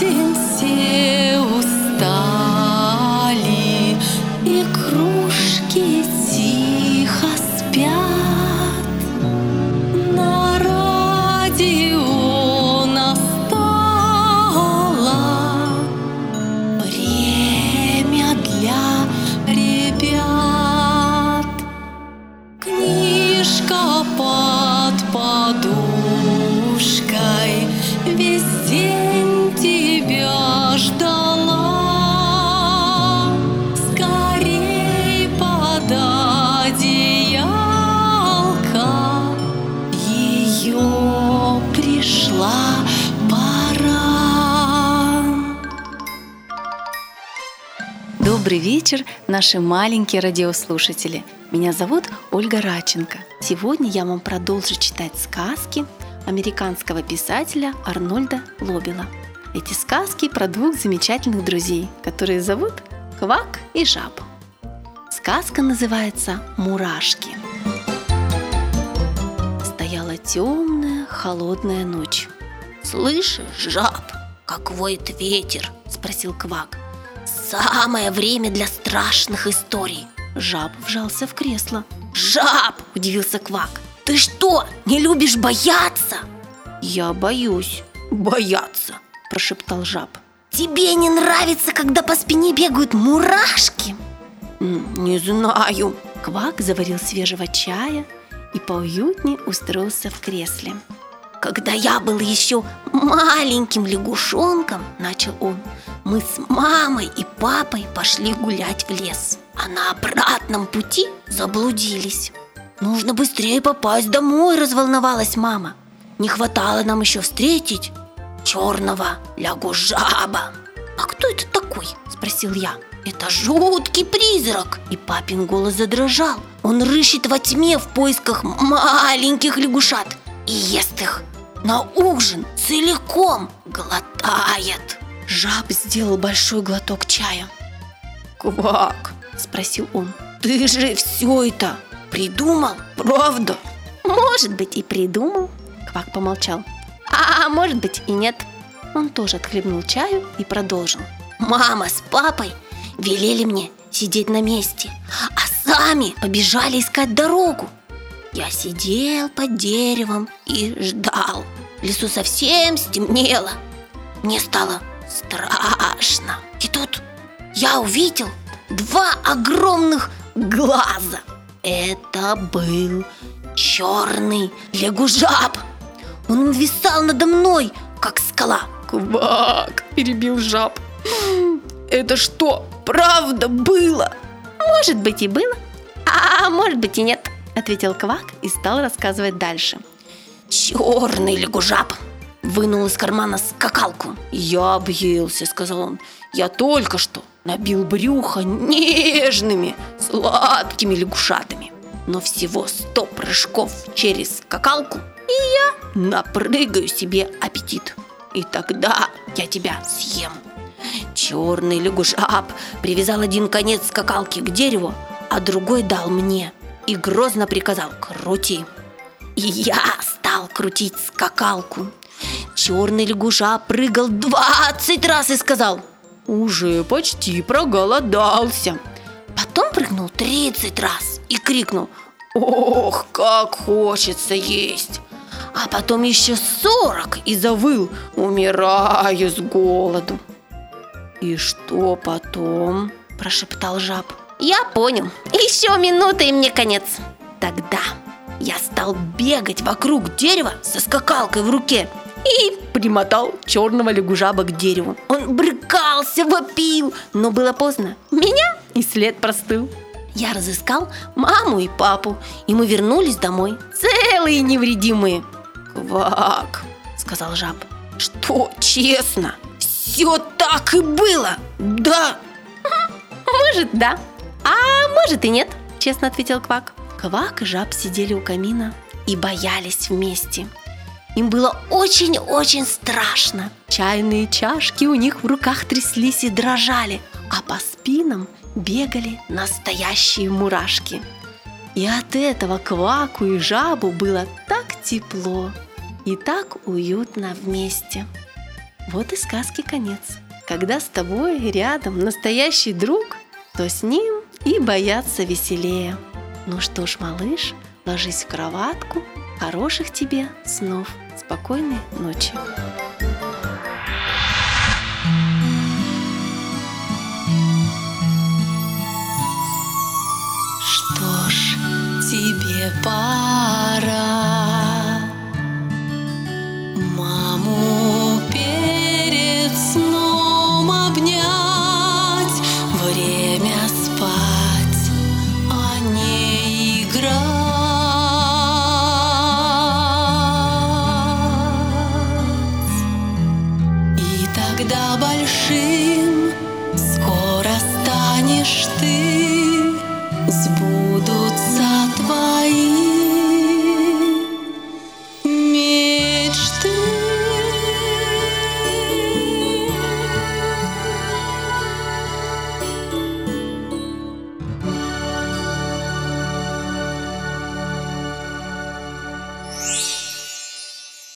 день все устали, и кружки тихо спят. На радио настало время для ребят. Книжка под подушкой весь пришла пора. Добрый вечер, наши маленькие радиослушатели. Меня зовут Ольга Раченко. Сегодня я вам продолжу читать сказки американского писателя Арнольда Лобела. Эти сказки про двух замечательных друзей, которые зовут Квак и Жаб. Сказка называется «Мурашки». Стояла темная, холодная ночь. Слышишь, жаб, как воет ветер? Спросил Квак. Самое время для страшных историй. Жаб вжался в кресло. Жаб, удивился Квак. Ты что, не любишь бояться? «Я боюсь бояться», – прошептал жаб. Тебе не нравится, когда по спине бегают мурашки? «М, «Не знаю». Квак заварил свежего чая и поуютнее устроился в кресле. Когда я был еще маленьким лягушонком, начал он, мы с мамой и папой пошли гулять в лес. А на обратном пути заблудились. Нужно быстрее попасть домой, разволновалась мама. Не хватало нам еще встретить черного лягушаба. А кто это такой? Спросил я. Это жуткий призрак И папин голос задрожал Он рыщет во тьме в поисках маленьких лягушат И ест их на ужин целиком глотает Жаб сделал большой глоток чая. Квак, Спросил он. ты же все это придумал, правда? Может быть, и придумал. Квак помолчал. А может быть, и нет. Он тоже отхлебнул чаю и продолжил. Мама с папой велели мне сидеть на месте, а сами побежали искать дорогу. Я сидел под деревом и ждал. В лесу совсем стемнело. Мне стало страшно. И тут я увидел два огромных глаза. Это был черный лягужаб. Он нависал надо мной, как скала. Квак, перебил жаб. Это что, правда было? Может быть и было, а может быть и нет, ответил Квак и стал рассказывать дальше. Черный лягужаб вынул из кармана скакалку. Я объелся, сказал он. Я только что набил брюхо нежными, сладкими лягушатами. Но всего сто прыжков через скакалку, и я напрыгаю себе аппетит. И тогда я тебя съем. Черный лягушап привязал один конец скакалки к дереву, а другой дал мне и грозно приказал «крути». И я стал крутить скакалку. Черный лягуша прыгал 20 раз и сказал Уже почти проголодался. Потом прыгнул 30 раз и крикнул Ох, как хочется есть! А потом еще 40 и завыл Умираю с голоду. И что потом? Прошептал жаб Я понял, еще минута и мне конец Тогда я стал бегать вокруг дерева со скакалкой в руке и примотал черного лягужаба к дереву. Он брыкался, вопил, но было поздно. Меня и след простыл. Я разыскал маму и папу, и мы вернулись домой, целые и невредимые. Квак, сказал жаб. Что, честно? Все так и было, да? Может, да, а может и нет, честно ответил Квак. Квак и жаб сидели у камина и боялись вместе. Им было очень-очень страшно. Чайные чашки у них в руках тряслись и дрожали, а по спинам бегали настоящие мурашки. И от этого кваку и жабу было так тепло и так уютно вместе. Вот и сказки конец. Когда с тобой рядом настоящий друг, то с ним и бояться веселее. Ну что ж, малыш, ложись в кроватку. Хороших тебе снов. Спокойной ночи. Mas ti,